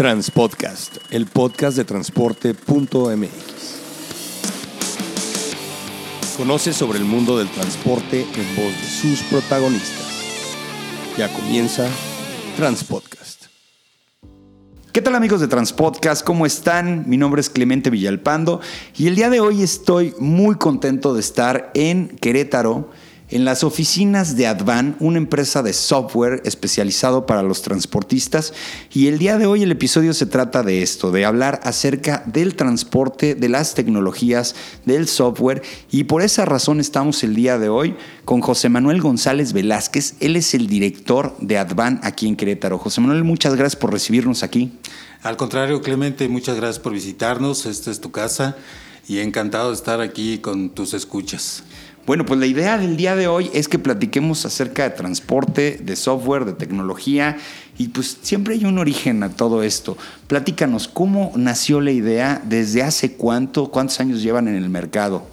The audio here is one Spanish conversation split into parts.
Transpodcast, el podcast de transporte.mx. Conoce sobre el mundo del transporte en voz de sus protagonistas. Ya comienza Transpodcast. ¿Qué tal amigos de Transpodcast? ¿Cómo están? Mi nombre es Clemente Villalpando y el día de hoy estoy muy contento de estar en Querétaro en las oficinas de Advan, una empresa de software especializado para los transportistas. Y el día de hoy el episodio se trata de esto, de hablar acerca del transporte, de las tecnologías, del software. Y por esa razón estamos el día de hoy con José Manuel González Velázquez. Él es el director de Advan aquí en Querétaro. José Manuel, muchas gracias por recibirnos aquí. Al contrario, Clemente, muchas gracias por visitarnos. Esta es tu casa y encantado de estar aquí con tus escuchas. Bueno, pues la idea del día de hoy es que platiquemos acerca de transporte, de software, de tecnología y pues siempre hay un origen a todo esto. Platícanos, ¿cómo nació la idea? ¿Desde hace cuánto? ¿Cuántos años llevan en el mercado?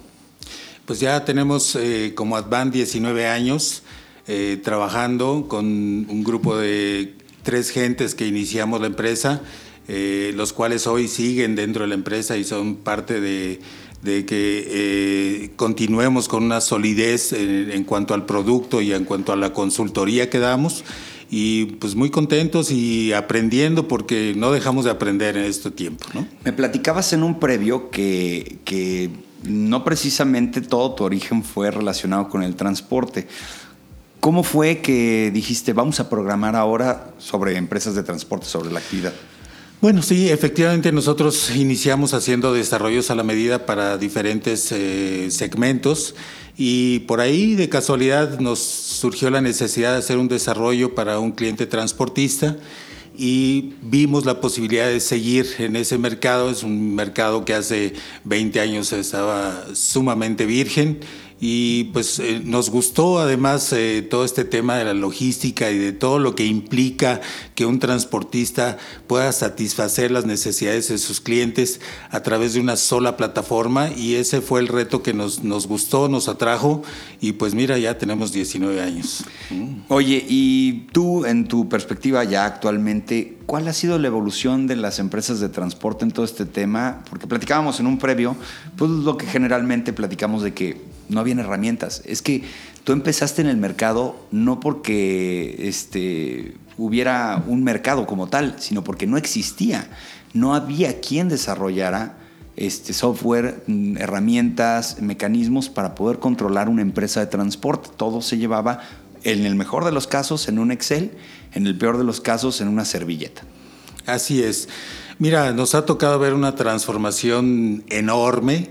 Pues ya tenemos eh, como Advan 19 años eh, trabajando con un grupo de tres gentes que iniciamos la empresa, eh, los cuales hoy siguen dentro de la empresa y son parte de de que eh, continuemos con una solidez en, cuanto al producto y en cuanto a la consultoría que damos. Y pues muy contentos y aprendiendo porque no dejamos de aprender en este tiempo. ¿no? Me platicabas en un previo que, que no precisamente todo tu origen fue relacionado con el transporte. ¿Cómo fue que dijiste, vamos a programar ahora sobre empresas de transporte, sobre la actividad? Bueno, sí, efectivamente nosotros iniciamos haciendo desarrollos a la medida para diferentes eh, segmentos y por ahí de casualidad nos surgió la necesidad de hacer un desarrollo para un cliente transportista y vimos la posibilidad de seguir en ese mercado. Es un mercado que hace 20 años estaba sumamente virgen y pues eh, nos gustó además eh, todo este tema de la logística y de todo lo que implica que un transportista pueda satisfacer las necesidades de sus clientes a través de una sola plataforma y ese fue el reto que nos, nos gustó, nos atrajo y pues mira, ya tenemos 19 años. Mm. Oye, y tú en tu perspectiva ya actualmente, ¿cuál ha sido la evolución de las empresas de transporte en todo este tema? Porque platicábamos en un previo, pues lo que generalmente platicamos de que no habían herramientas. Es que tú empezaste en el mercado no porque este, hubiera un mercado como tal, sino porque no existía. No había quien desarrollara este, software, mm, herramientas, mecanismos para poder controlar una empresa de transporte. Todo se llevaba, en el mejor de los casos, en un Excel, en el peor de los casos, en una servilleta. Así es. Mira, nos ha tocado ver una transformación enorme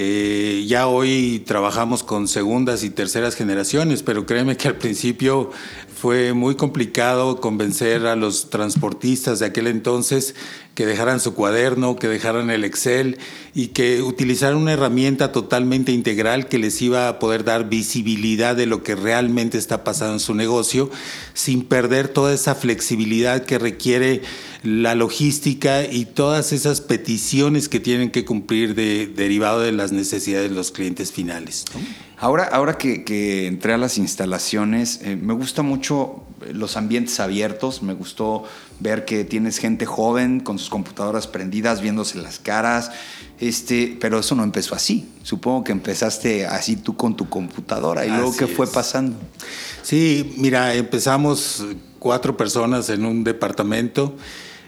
eh, ya hoy trabajamos con segundas y terceras generaciones, pero créeme que al principio fue muy complicado convencer a los transportistas de aquel entonces que dejaran su cuaderno, que dejaran el Excel y que utilizaran una herramienta totalmente integral que les iba a poder dar visibilidad de lo que realmente está pasando en su negocio, sin perder toda esa flexibilidad que requiere la logística y todas esas peticiones que tienen que cumplir de, derivado de las necesidades de los clientes finales. Ahora, ahora que, entré a las instalaciones, eh, me gusta mucho los ambientes abiertos, me gustó ver que tienes gente joven con sus computadoras prendidas, viéndose las caras, este, pero eso no empezó así. Supongo que empezaste así tú con tu computadora y luego qué fue pasando. Sí, mira, empezamos cuatro personas en un departamento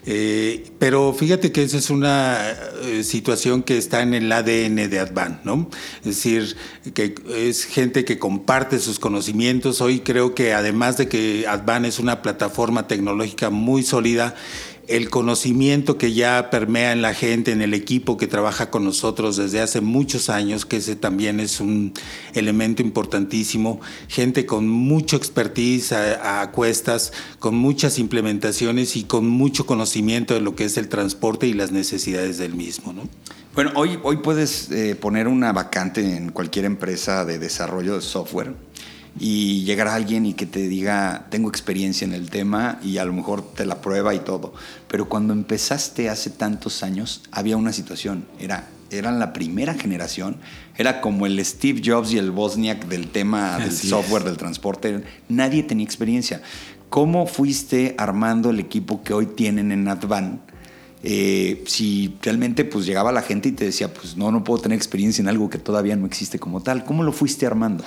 eh, pero fíjate que esa es una eh, situación que está en el ADN de Advan, ¿no? Es decir, que es gente que comparte sus conocimientos. Hoy creo que además de que Advan es una plataforma tecnológica muy sólida, el conocimiento que ya permea en la gente, en el equipo que trabaja con nosotros desde hace muchos años, que ese también es un elemento importantísimo, gente con mucho expertise a, cuestas, con muchas implementaciones y con mucho conocimiento de lo que es el transporte y las necesidades del mismo. ¿no? Bueno, hoy, hoy puedes eh, poner una vacante en cualquier empresa de desarrollo de software y llegar a alguien y que te diga, tengo experiencia en el tema y a lo mejor te la prueba y todo. Pero cuando empezaste hace tantos años, había una situación, era, eran la primera generación, era como el Steve Jobs y el Bosniak del tema del software, del transporte, nadie tenía experiencia. ¿Cómo fuiste armando el equipo que hoy tienen en Advan eh, si realmente pues llegaba la gente y te decía, pues no, no puedo tener experiencia en algo que todavía no existe como tal. ¿Cómo lo fuiste armando?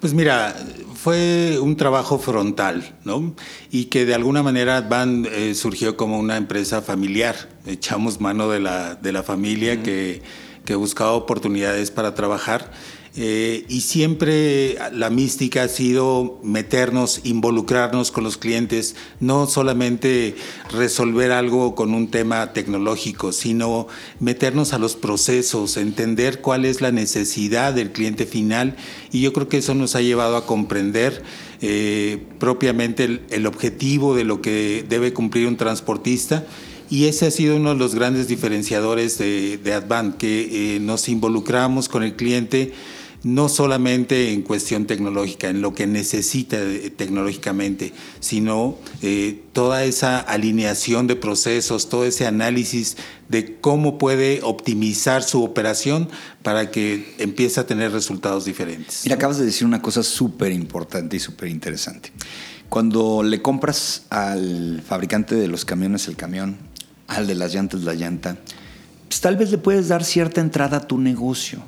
Pues mira, fue un trabajo frontal, ¿no? Y que de alguna manera Advan eh, surgió como una empresa familiar. Echamos mano de la, de la familia que, que buscaba oportunidades para trabajar eh, y siempre la mística ha sido meternos, involucrarnos con los clientes, no solamente resolver algo con un tema tecnológico, sino meternos a los procesos, entender cuál es la necesidad del cliente final y yo creo que eso nos ha llevado a comprender eh, propiamente el, objetivo de lo que debe cumplir un transportista. Y ese ha sido uno de los grandes diferenciadores de, de Advan, que eh, nos involucramos con el cliente no solamente en cuestión tecnológica, en lo que necesita tecnológicamente, sino eh, toda esa alineación de procesos, todo ese análisis de cómo puede optimizar su operación para que empiece a tener resultados diferentes. Mira, acabas de decir una cosa súper importante y súper interesante. Cuando le compras al fabricante de los camiones el camión, al de las llantas la llanta, pues tal vez le puedes dar cierta entrada a tu negocio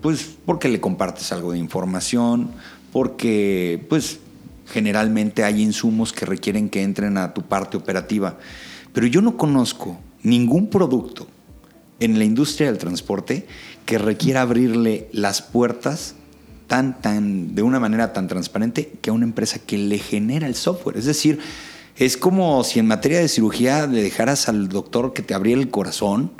pues porque le compartes algo de información, porque pues generalmente hay insumos que requieren que entren a tu parte operativa. Pero yo no conozco ningún producto en la industria del transporte que requiera abrirle las puertas tan, tan, de una manera tan transparente que a una empresa que le genera el software. Es decir, es como si en materia de cirugía le dejaras al doctor que te abriera el corazón.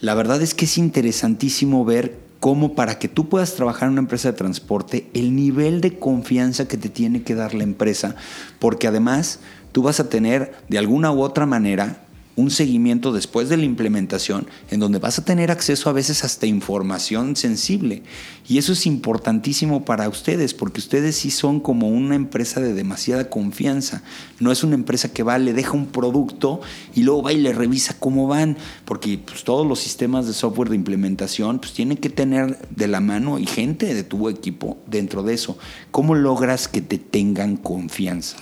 La verdad es que es interesantísimo ver como para que tú puedas trabajar en una empresa de transporte, el nivel de confianza que te tiene que dar la empresa, porque además tú vas a tener de alguna u otra manera un seguimiento después de la implementación en donde vas a tener acceso a veces hasta información sensible. Y eso es importantísimo para ustedes porque ustedes sí son como una empresa de demasiada confianza. No es una empresa que va, le deja un producto y luego va y le revisa cómo van, porque pues, todos los sistemas de software de implementación pues, tienen que tener de la mano y gente de tu equipo dentro de eso. ¿Cómo logras que te tengan confianza?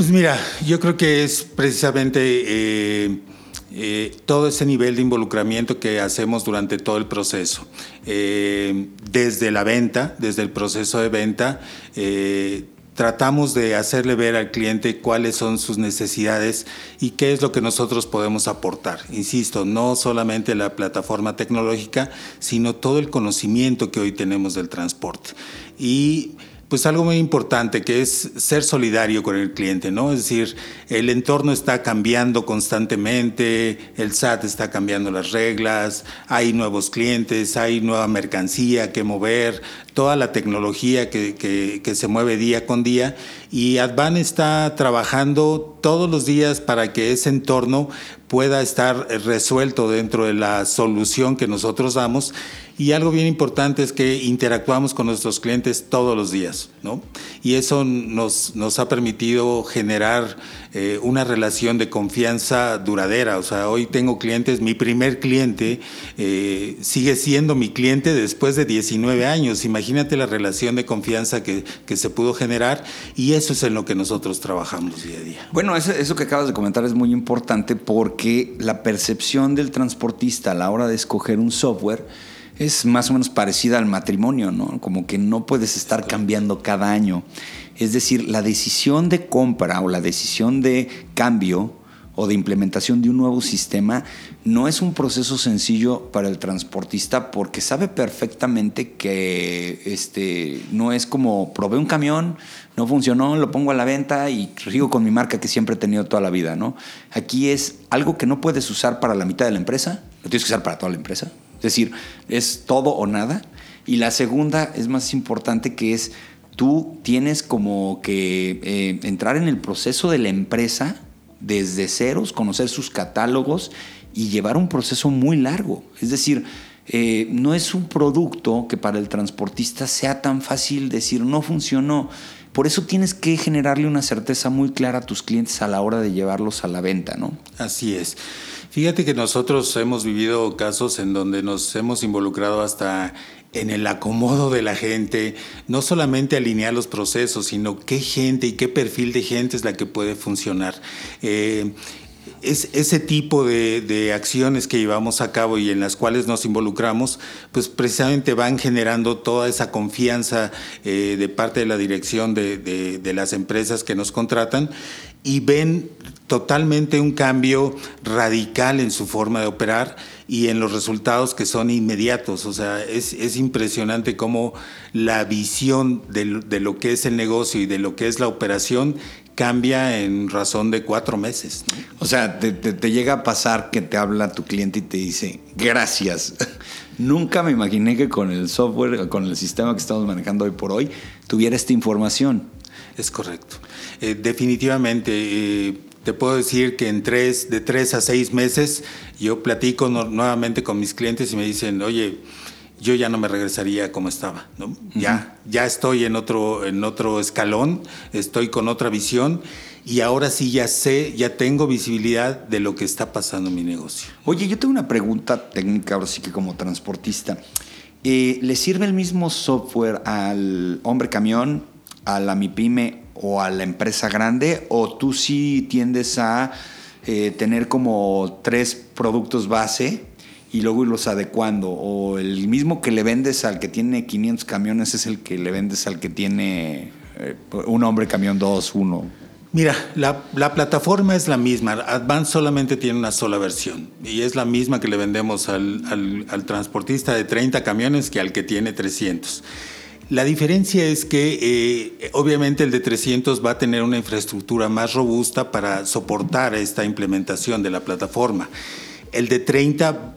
Pues mira, yo creo que es precisamente eh, eh, todo ese nivel de involucramiento que hacemos durante todo el proceso. Eh, desde la venta, desde el proceso de venta, tratamos de hacerle ver al cliente cuáles son sus necesidades y qué es lo que nosotros podemos aportar. Insisto, no solamente la plataforma tecnológica, sino todo el conocimiento que hoy tenemos del transporte. Y pues algo muy importante que es ser solidario con el cliente, ¿no? Es decir, el entorno está cambiando constantemente, el SAT está cambiando las reglas, hay nuevos clientes, hay nueva mercancía que mover, toda la tecnología que, que, se mueve día con día y Advan está trabajando todos los días para que ese entorno pueda estar resuelto dentro de la solución que nosotros damos y algo bien importante es que interactuamos con nuestros clientes todos los días, ¿no? Y eso nos, nos ha permitido generar eh, una relación de confianza duradera. O sea, hoy tengo clientes, mi primer cliente eh, sigue siendo mi cliente después de 19 años. Imagínate la relación de confianza que, que, se pudo generar y eso es en lo que nosotros trabajamos día a día. Bueno, eso, eso que acabas de comentar es muy importante porque la percepción del transportista a la hora de escoger un software es más o menos parecida al matrimonio, ¿no? Como que no puedes estar cambiando cada año. Es decir, la decisión de compra o la decisión de cambio o de implementación de un nuevo sistema no es un proceso sencillo para el transportista porque sabe perfectamente que este, no es como probé un camión, no funcionó, lo pongo a la venta y sigo con mi marca que siempre he tenido toda la vida. ¿no? Aquí es algo que no puedes usar para la mitad de la empresa, lo tienes que usar para toda la empresa. Es decir, es todo o nada. Y la segunda es más importante que es tú tienes como que eh, entrar en el proceso de la empresa desde ceros, conocer sus catálogos y llevar un proceso muy largo. Es decir, eh, no es un producto que para el transportista sea tan fácil decir no funcionó. Por eso tienes que generarle una certeza muy clara a tus clientes a la hora de llevarlos a la venta, ¿no? Así es. Fíjate que nosotros hemos vivido casos en donde nos hemos involucrado hasta en el acomodo de la gente, no solamente alinear los procesos, sino qué gente y qué perfil de gente es la que puede funcionar. Eh, es, ese tipo de, acciones que llevamos a cabo y en las cuales nos involucramos, pues precisamente van generando toda esa confianza eh, de parte de la dirección de, de, las empresas que nos contratan y ven totalmente un cambio radical en su forma de operar y en los resultados que son inmediatos. O sea, es, es impresionante cómo la visión de, de, lo que es el negocio y de lo que es la operación cambia en razón de cuatro meses. O sea, te, llega a pasar que te habla tu cliente y te dice, gracias. Nunca me imaginé que con el software, con el sistema que estamos manejando hoy por hoy, tuviera esta información. Es correcto. Eh, definitivamente. Eh, te puedo decir que en tres, de tres a seis meses yo platico nuevamente con mis clientes y me dicen, oye, yo ya no me regresaría como estaba. ¿no? Ya, ya estoy en otro, en otro escalón, estoy con otra visión y ahora sí ya sé, ya tengo visibilidad de lo que está pasando en mi negocio. Oye, yo tengo una pregunta técnica, ahora sí que como transportista. Eh, ¿Le sirve el mismo software al hombre camión, a la MIPYME o a la empresa grande? ¿O tú sí tiendes a eh, tener como tres productos base y luego irlos adecuando. O el mismo que le vendes al que tiene 500 camiones es el que le vendes al que tiene eh, un hombre camión 2, 1. Mira, la, plataforma es la misma. Advance solamente tiene una sola versión y es la misma que le vendemos al, al, transportista de 30 camiones que al que tiene 300. La diferencia es que eh, obviamente el de 300 va a tener una infraestructura más robusta para soportar esta implementación de la plataforma. El de 30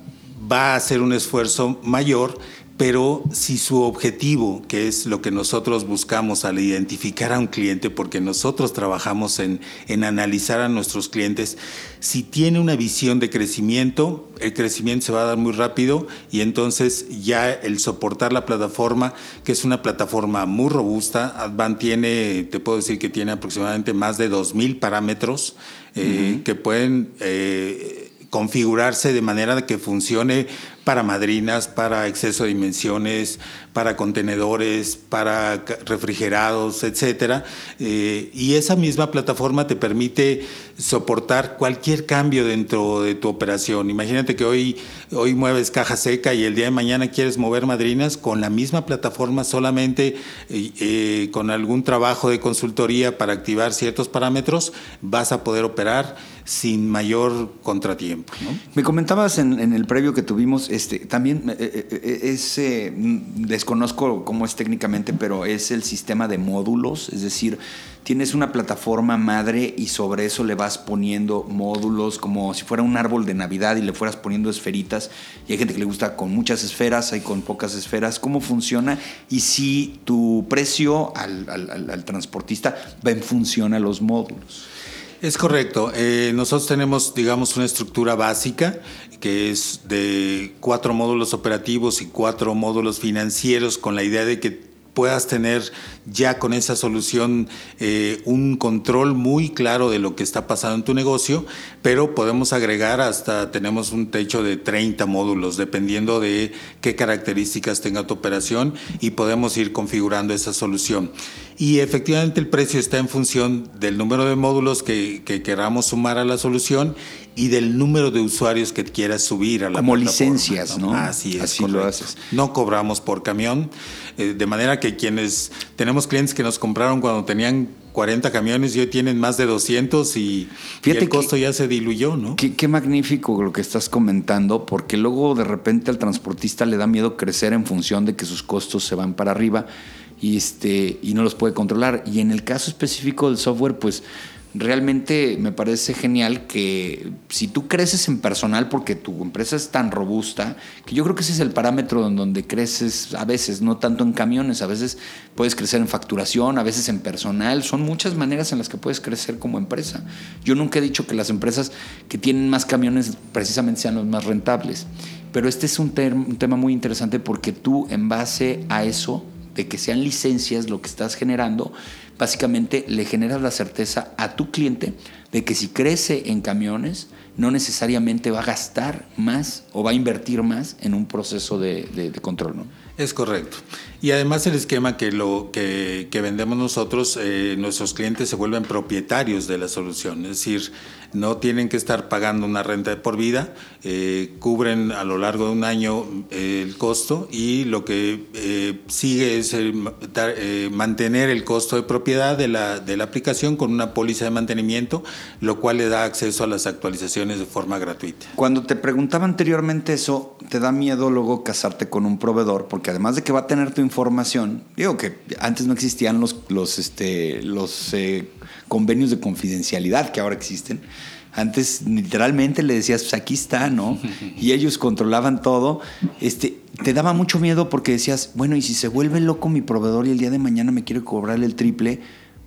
va a hacer un esfuerzo mayor, pero si su objetivo, que es lo que nosotros buscamos al identificar a un cliente, porque nosotros trabajamos en, en, analizar a nuestros clientes, si tiene una visión de crecimiento, el crecimiento se va a dar muy rápido y entonces ya el soportar la plataforma, que es una plataforma muy robusta, Advan tiene, te puedo decir que tiene aproximadamente más de 2.000 parámetros eh, que pueden... Eh, configurarse de manera que funcione para madrinas, para exceso de dimensiones, para contenedores, para refrigerados, etcétera. Eh, y esa misma plataforma te permite soportar cualquier cambio dentro de tu operación. Imagínate que hoy, hoy mueves caja seca y el día de mañana quieres mover madrinas con la misma plataforma, solamente eh, eh, con algún trabajo de consultoría para activar ciertos parámetros, vas a poder operar sin mayor contratiempo. Me comentabas en, en el previo que tuvimos este, también eh, eh, eh, es, desconozco cómo es técnicamente, pero es el sistema de módulos, es decir, tienes una plataforma madre y sobre eso le vas poniendo módulos como si fuera un árbol de Navidad y le fueras poniendo esferitas. Y hay gente que le gusta con muchas esferas, hay con pocas esferas. ¿Cómo funciona? Y si tu precio al, al transportista va en función a los módulos. Es correcto. Eh, nosotros tenemos, digamos, una estructura básica que es de cuatro módulos operativos y cuatro módulos financieros con la idea de que puedas tener ya con esa solución eh, un control muy claro de lo que está pasando en tu negocio, pero podemos agregar hasta, tenemos un techo de 30 módulos, dependiendo de qué características tenga tu operación y podemos ir configurando esa solución. Y efectivamente el precio está en función del número de módulos que, queramos sumar a la solución y del número de usuarios que quieras subir a la Como licencias, ¿no? Así es. Así lo haces. No cobramos por camión, eh, de manera que quienes tenemos clientes que nos compraron cuando tenían 40 camiones y hoy tienen más de 200 y, el costo ya se diluyó, ¿no? Qué, qué, magnífico lo que estás comentando, porque luego de repente al transportista le da miedo crecer en función de que sus costos se van para arriba y, este, y no los puede controlar. Y en el caso específico del software, pues realmente me parece genial que si tú creces en personal porque tu empresa es tan robusta, que yo creo que ese es el parámetro en donde creces a veces, no tanto en camiones, a veces puedes crecer en facturación, a veces en personal, son muchas maneras en las que puedes crecer como empresa. Yo nunca he dicho que las empresas que tienen más camiones precisamente sean los más rentables, pero este es un, un tema muy interesante porque tú en base a eso, de que sean licencias lo que estás generando, básicamente le generas la certeza a tu cliente de que si crece en camiones, no necesariamente va a gastar más o va a invertir más en un proceso de, control. ¿no? Es correcto. Y además el esquema que, lo, que, vendemos nosotros, eh, nuestros clientes se vuelven propietarios de la solución, es decir, no tienen que estar pagando una renta por vida, eh, cubren a lo largo de un año eh, el costo y lo que sigue es mantener el costo de de la, de la aplicación con una póliza de mantenimiento, lo cual le da acceso a las actualizaciones de forma gratuita. Cuando te preguntaba anteriormente eso, ¿te da miedo luego casarte con un proveedor? Porque además de que va a tener tu información, digo que antes no existían los, los, este, los eh, convenios de confidencialidad que ahora existen. Antes literalmente le decías, pues aquí está, ¿no? Y ellos controlaban todo. Este, te daba mucho miedo porque decías, bueno, y si se vuelve loco mi proveedor y el día de mañana me quiere cobrar el triple,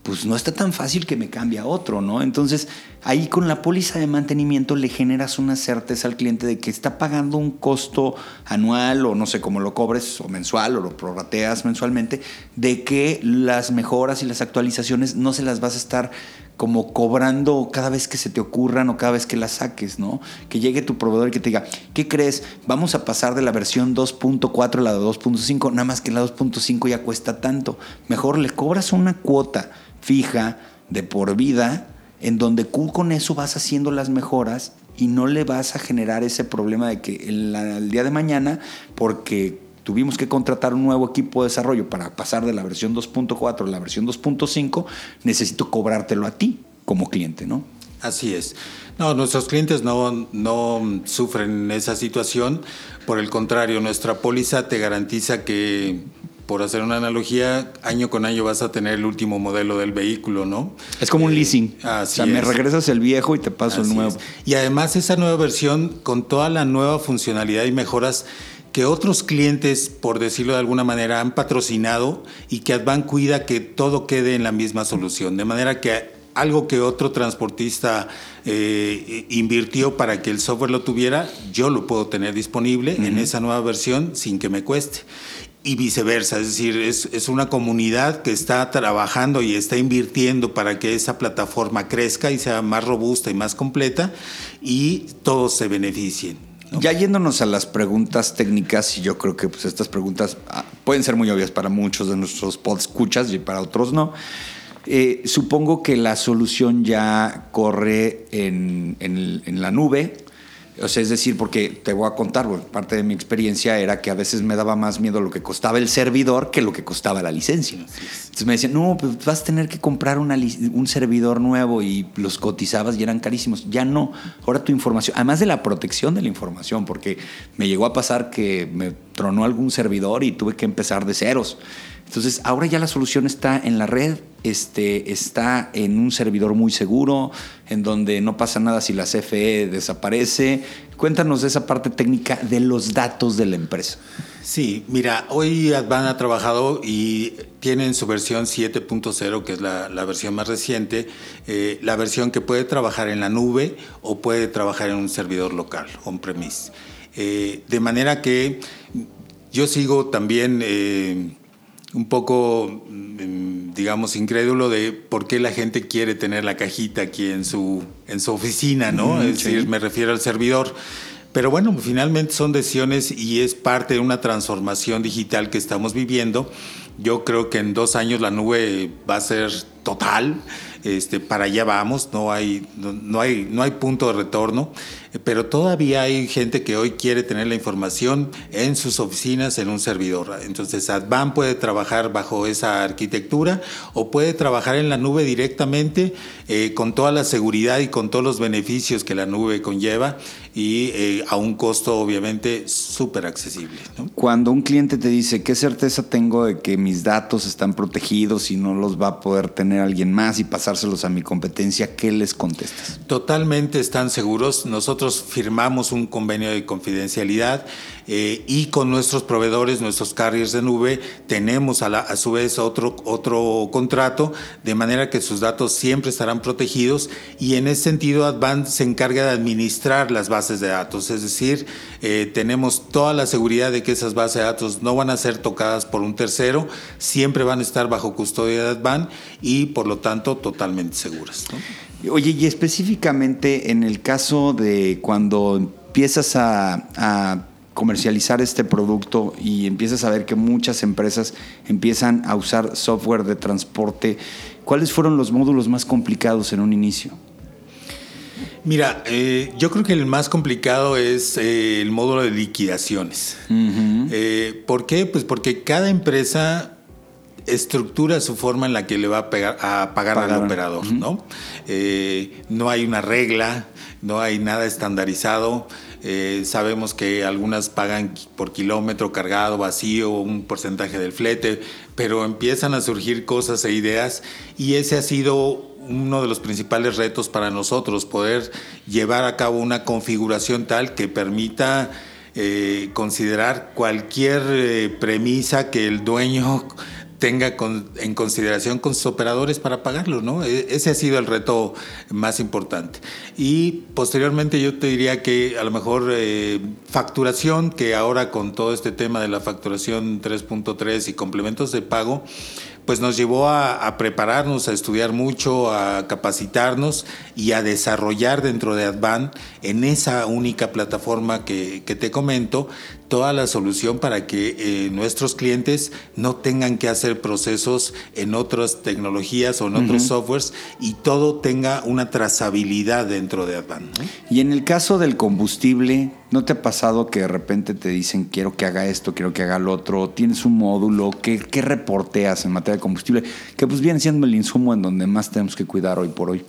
pues no está tan fácil que me cambie a otro, ¿no? Entonces, ahí con la póliza de mantenimiento le generas una certeza al cliente de que está pagando un costo anual o no sé cómo lo cobres, o mensual, o lo prorrateas mensualmente, de que las mejoras y las actualizaciones no se las vas a estar como cobrando cada vez que se te ocurran o cada vez que las saques, ¿no? Que llegue tu proveedor y que te diga, ¿qué crees? Vamos a pasar de la versión 2.4 a la de 2.5, nada más que la 2.5 ya cuesta tanto. Mejor le cobras una cuota fija de por vida, en donde con eso vas haciendo las mejoras y no le vas a generar ese problema de que el, día de mañana, porque tuvimos que contratar un nuevo equipo de desarrollo para pasar de la versión 2.4 a la versión 2.5, necesito cobrártelo a ti como cliente, ¿no? Así es. No, nuestros clientes no, no sufren esa situación. Por el contrario, nuestra póliza te garantiza que por hacer una analogía, año con año vas a tener el último modelo del vehículo, ¿no? Es como un eh, leasing. o sea, me regresas el viejo y te paso el nuevo. Y además esa nueva versión con toda la nueva funcionalidad y mejoras que otros clientes, por decirlo de alguna manera, han patrocinado y que Advan cuida que todo quede en la misma solución. De manera que algo que otro transportista eh, invirtió para que el software lo tuviera, yo lo puedo tener disponible en esa nueva versión sin que me cueste y viceversa, es decir, es, una comunidad que está trabajando y está invirtiendo para que esa plataforma crezca y sea más robusta y más completa y todos se beneficien. Ya yéndonos a las preguntas técnicas, y yo creo que pues, estas preguntas ah, pueden ser muy obvias para muchos de nuestros escuchas y para otros no. Eh, supongo que la solución ya corre en, en la nube, o sea, es decir, porque te voy a contar, parte de mi experiencia era que a veces me daba más miedo lo que costaba el servidor que lo que costaba la licencia. Entonces me decían, no, pues vas a tener que comprar un servidor nuevo y los cotizabas y eran carísimos. Ya no, ahora tu información, además de la protección de la información, porque me llegó a pasar que me tronó algún servidor y tuve que empezar de ceros. Entonces, ahora ya la solución está en la red, este, está en un servidor muy seguro, en donde no pasa nada si la CFE desaparece. Cuéntanos de esa parte técnica de los datos de la empresa. Sí, mira, hoy Advan ha trabajado y tienen su versión 7.0, que es la, versión más reciente, eh, la versión que puede trabajar en la nube o puede trabajar en un servidor local, on-premise. Eh, de manera que yo sigo también... Eh, un poco, mm, digamos, incrédulo de por qué la gente quiere tener la cajita aquí en su, en su oficina, ¿no? es decir, me refiero al servidor. Pero bueno, finalmente son decisiones y es parte de una transformación digital que estamos viviendo. Yo creo que en dos años la nube va a ser total. Este, para allá vamos, no hay, no, hay, no hay punto de retorno, pero todavía hay gente que hoy quiere tener la información en sus oficinas, en un servidor. Entonces, Advan puede trabajar bajo esa arquitectura o puede trabajar en la nube directamente eh, con toda la seguridad y con todos los beneficios que la nube conlleva y eh, a un costo obviamente súper accesible. Cuando un cliente te dice, ¿qué certeza tengo de que mis datos están protegidos y no los va a poder tener alguien más y pasar a mi competencia, ¿qué les contestas? Totalmente están seguros. Nosotros firmamos un convenio de confidencialidad eh, y con nuestros proveedores, nuestros carriers de nube, tenemos a, a su vez otro, otro contrato, de manera que sus datos siempre estarán protegidos y en ese sentido Advan se encarga de administrar las bases de datos, es decir, eh, tenemos toda la seguridad de que esas bases de datos no van a ser tocadas por un tercero, siempre van a estar bajo custodia de Advan y por lo tanto totalmente seguras. Oye, y específicamente en el caso de cuando empiezas a, comercializar este producto y empiezas a ver que muchas empresas empiezan a usar software de transporte, ¿cuáles fueron los módulos más complicados en un inicio? Mira, eh, yo creo que el más complicado es eh, el módulo de liquidaciones. Eh, ¿Por qué? Pues porque cada empresa estructura su forma en la que le va a, pegar, a pagar, al operador, ¿no? no hay una regla, no hay nada estandarizado. sabemos que algunas pagan por kilómetro cargado, vacío, un porcentaje del flete, pero empiezan a surgir cosas e ideas y ese ha sido uno de los principales retos para nosotros, poder llevar a cabo una configuración tal que permita eh, considerar cualquier eh, premisa que el dueño tenga en consideración con sus operadores para pagarlo, ¿no? E, ese ha sido el reto más importante. Y posteriormente yo te diría que a lo mejor eh, facturación, que ahora con todo este tema de la facturación 3.3 y complementos de pago, pues nos llevó a, prepararnos, a estudiar mucho, a capacitarnos y a desarrollar dentro de Advan, en esa única plataforma que, te comento, toda la solución para que eh, nuestros clientes no tengan que hacer procesos en otras tecnologías o en otros softwares y todo tenga una trazabilidad dentro de Advan. Y en el caso del combustible, ¿No te ha pasado que de repente te dicen quiero que haga esto, quiero que haga lo otro? ¿Tienes un módulo? ¿Qué, qué reporteas en materia de combustible? Que pues viene siendo el insumo en donde más tenemos que cuidar hoy por hoy.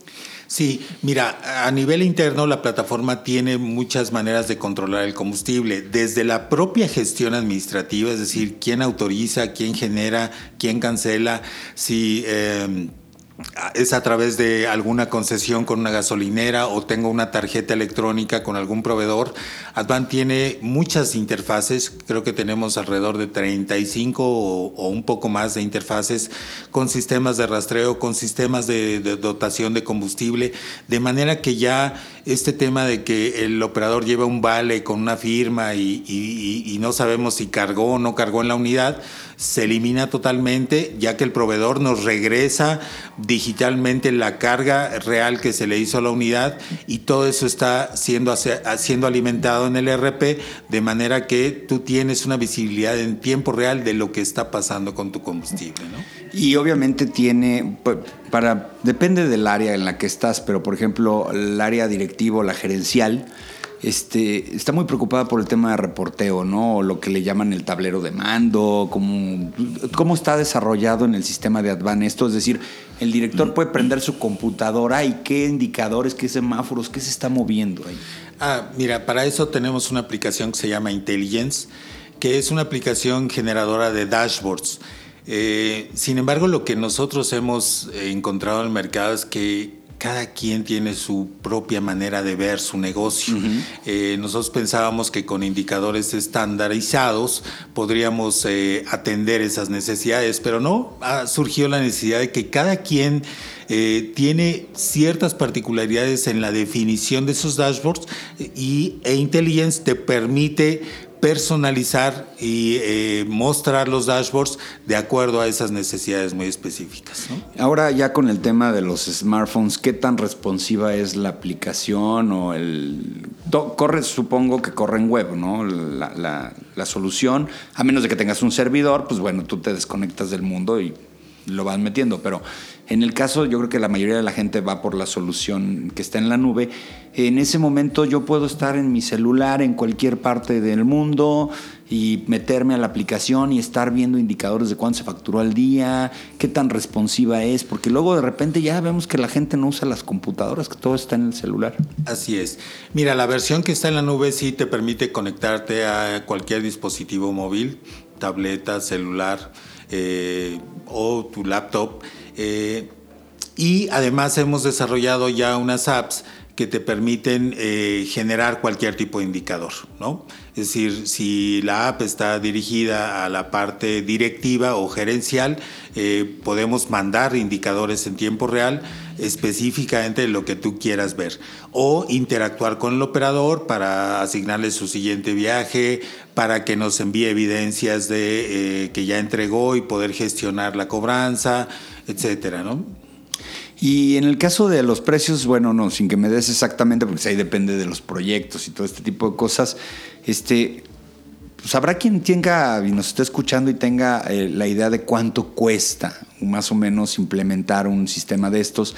Sí, mira, a nivel interno la plataforma tiene muchas maneras de controlar el combustible, desde la propia gestión administrativa, es decir, quién autoriza, quién genera, quién cancela, si... Eh, es a través de alguna concesión con una gasolinera o tengo una tarjeta electrónica con algún proveedor. Advan tiene muchas interfaces, creo que tenemos alrededor de 35 o, un poco más de interfaces con sistemas de rastreo, con sistemas de, dotación de combustible, de manera que ya este tema de que el operador lleva un vale con una firma y no sabemos si cargó o no cargó en la unidad, se elimina totalmente, ya que el proveedor nos regresa digitalmente la carga real que se le hizo a la unidad y todo eso está siendo, siendo alimentado en el RP, de manera que tú tienes una visibilidad en tiempo real de lo que está pasando con tu combustible. Y obviamente tiene, para, depende del área en la que estás, pero por ejemplo, el área directivo, la gerencial, este, está muy preocupada por el tema de reporteo, ¿no? O lo que le llaman el tablero de mando, cómo, está desarrollado en el sistema de Advan esto. Es decir, el director puede prender su computadora y qué indicadores, qué semáforos, qué se está moviendo ahí. Ah, mira, para eso tenemos una aplicación que se llama Intelligence, que es una aplicación generadora de dashboards. Eh, sin embargo, lo que nosotros hemos encontrado en el mercado es que cada quien tiene su propia manera de ver su negocio. Eh, nosotros pensábamos que con indicadores estandarizados podríamos eh, atender esas necesidades, pero no, ha surgido la necesidad de que cada quien eh, tiene ciertas particularidades en la definición de esos dashboards y e Intelligence te permite personalizar y eh, mostrar los dashboards de acuerdo a esas necesidades muy específicas. Ahora ya con el tema de los smartphones, ¿qué tan responsiva es la aplicación o el... Corre, supongo que corre en web, ¿no? La, la solución, a menos de que tengas un servidor, pues bueno, tú te desconectas del mundo y lo vas metiendo, pero en el caso yo creo que la mayoría de la gente va por la solución que está en la nube. En ese momento yo puedo estar en mi celular en cualquier parte del mundo y meterme a la aplicación y estar viendo indicadores de cuánto se facturó al día, qué tan responsiva es, porque luego de repente ya vemos que la gente no usa las computadoras, que todo está en el celular. Así es. Mira, la versión que está en la nube sí te permite conectarte a cualquier dispositivo móvil, tableta, celular eh, o tu laptop. Eh, y además hemos desarrollado ya unas apps que te permiten eh, generar cualquier tipo de indicador, ¿no? Es decir, si la app está dirigida a la parte directiva o gerencial, eh, podemos mandar indicadores en tiempo real específicamente lo que tú quieras ver. O interactuar con el operador para asignarle su siguiente viaje, para que nos envíe evidencias de eh, que ya entregó y poder gestionar la cobranza, etcétera, ¿no? Y en el caso de los precios, bueno, no, sin que me des exactamente, porque ahí depende de los proyectos y todo este tipo de cosas, este, pues habrá quien tenga y nos esté escuchando y tenga eh, la idea de cuánto cuesta más o menos implementar un sistema de estos.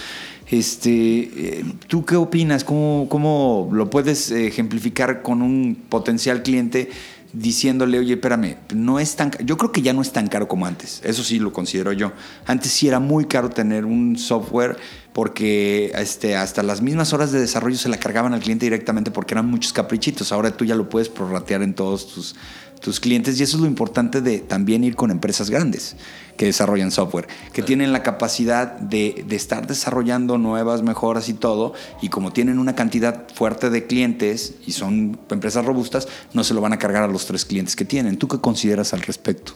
Este, eh, ¿Tú qué opinas? ¿Cómo, ¿Cómo lo puedes ejemplificar con un potencial cliente? Diciéndole, oye, espérame, no es tan yo creo que ya no es tan caro como antes, eso sí lo considero yo. Antes sí era muy caro tener un software porque este, hasta las mismas horas de desarrollo se la cargaban al cliente directamente porque eran muchos caprichitos. Ahora tú ya lo puedes prorratear en todos tus, tus clientes y eso es lo importante de también ir con empresas grandes que desarrollan software, que tienen la capacidad de, de, estar desarrollando nuevas mejoras y todo, y como tienen una cantidad fuerte de clientes y son empresas robustas, no se lo van a cargar a los tres clientes que tienen. ¿Tú qué consideras al respecto?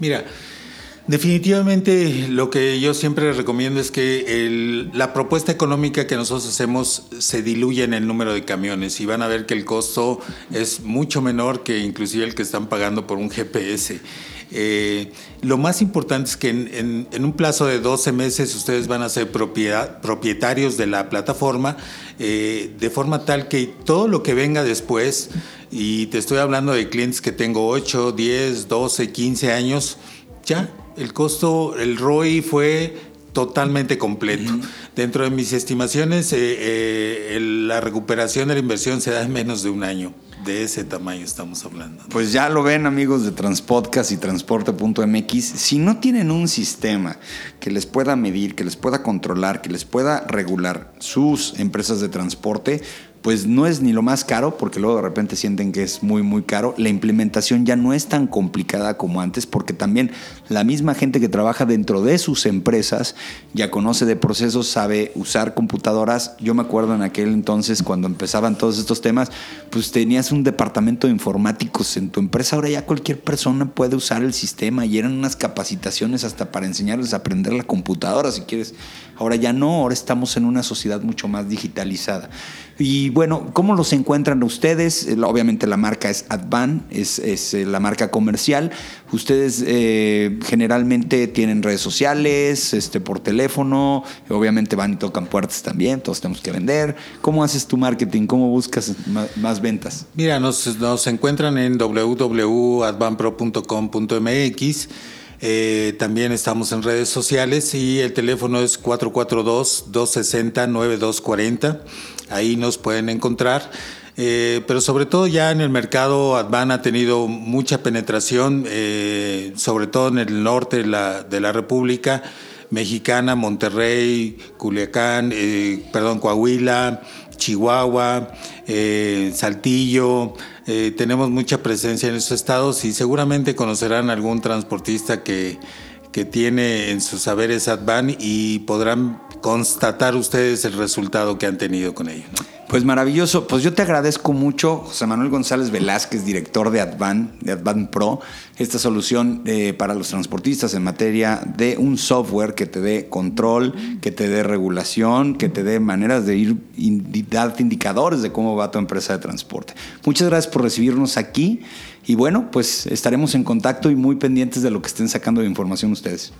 Mira, Definitivamente lo que yo siempre recomiendo es que la propuesta económica que nosotros hacemos se diluye en el número de camiones y van a ver que el costo es mucho menor que inclusive el que están pagando por un GPS. Eh, lo más importante es que en, un plazo de 12 meses ustedes van a ser propietarios de la plataforma, eh, de forma tal que todo lo que venga después, y te estoy hablando de clientes que tengo 8, 10, 12, 15 años, ya el costo, el ROI fue totalmente completo. Dentro de mis estimaciones, eh, eh, la recuperación de la inversión se da en menos de un año. De ese tamaño estamos hablando. Pues ya lo ven amigos de Transpodcast y Transporte.mx. Si no tienen un sistema que les pueda medir, que les pueda controlar, que les pueda regular sus empresas de transporte, pues no es ni lo más caro, porque luego de repente sienten que es muy, muy caro. La implementación ya no es tan complicada como antes, porque también la misma gente que trabaja dentro de sus empresas ya conoce de procesos, sabe usar computadoras. Yo me acuerdo en aquel entonces, cuando empezaban todos estos temas, pues tenías un departamento de informáticos en tu empresa. Ahora ya cualquier persona puede usar el sistema y eran unas capacitaciones hasta para enseñarles a aprender la computadora, si quieres. Ahora ya no, ahora estamos en una sociedad mucho más digitalizada. Y bueno, ¿cómo los encuentran ustedes? Eh, obviamente la marca es Advan, es, eh, la marca comercial. Ustedes eh, generalmente tienen redes sociales, este, por teléfono, obviamente van y tocan puertas también, todos tenemos que vender. ¿Cómo haces tu marketing? ¿Cómo buscas más, ventas? Mira, nos, nos encuentran en www.advanpro.com.mx. también estamos en redes sociales y el teléfono es 442-260-9240. Ahí nos pueden encontrar. Eh, pero sobre todo ya en el mercado Advan ha tenido mucha penetración, eh, sobre todo en el norte de la, de la República Mexicana, Monterrey, Culiacán, eh, perdón, Coahuila, Chihuahua, Saltillo. tenemos mucha presencia en esos estados y seguramente conocerán algún transportista que, que tiene en sus saberes Advan y podrán constatar ustedes el resultado que han tenido con ello. Pues maravilloso. Pues yo te agradezco mucho, José Manuel González Velázquez, director de Advan, de Advan Pro, esta solución eh, para los transportistas en materia de un software que te dé control, que te dé regulación, que te dé maneras de ir, indicadores de cómo va tu empresa de transporte. Muchas gracias por recibirnos aquí. Y bueno, pues estaremos en contacto y muy pendientes de lo que estén sacando de información ustedes.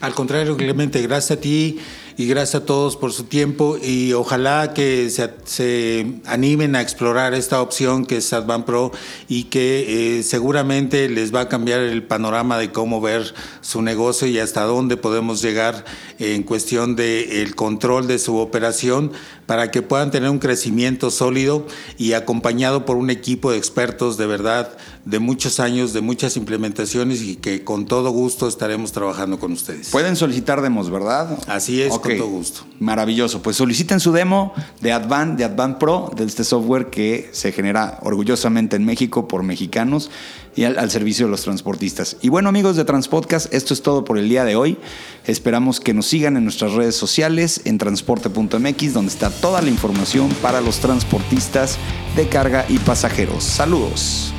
Al contrario, Clemente, gracias a ti y gracias a todos por su tiempo y ojalá que se, animen a explorar esta opción que es Advan Pro y que eh, seguramente les va a cambiar el panorama de cómo ver su negocio y hasta dónde podemos llegar en cuestión del control de su operación para que puedan tener un crecimiento sólido y acompañado por un equipo de expertos de verdad de muchos años, de muchas implementaciones y que con todo gusto estaremos trabajando con ustedes. Pueden solicitar demos, ¿verdad? Así es, con todo gusto. Maravilloso. Pues soliciten su demo de Advan, de Advan Pro, de este software que se genera orgullosamente en México por mexicanos y al, al, servicio de los transportistas. Y bueno amigos de Transpodcast, esto es todo por el día de hoy. Esperamos que nos sigan en nuestras redes sociales, en transporte.mx, donde está toda la información para los transportistas de carga y pasajeros. Saludos.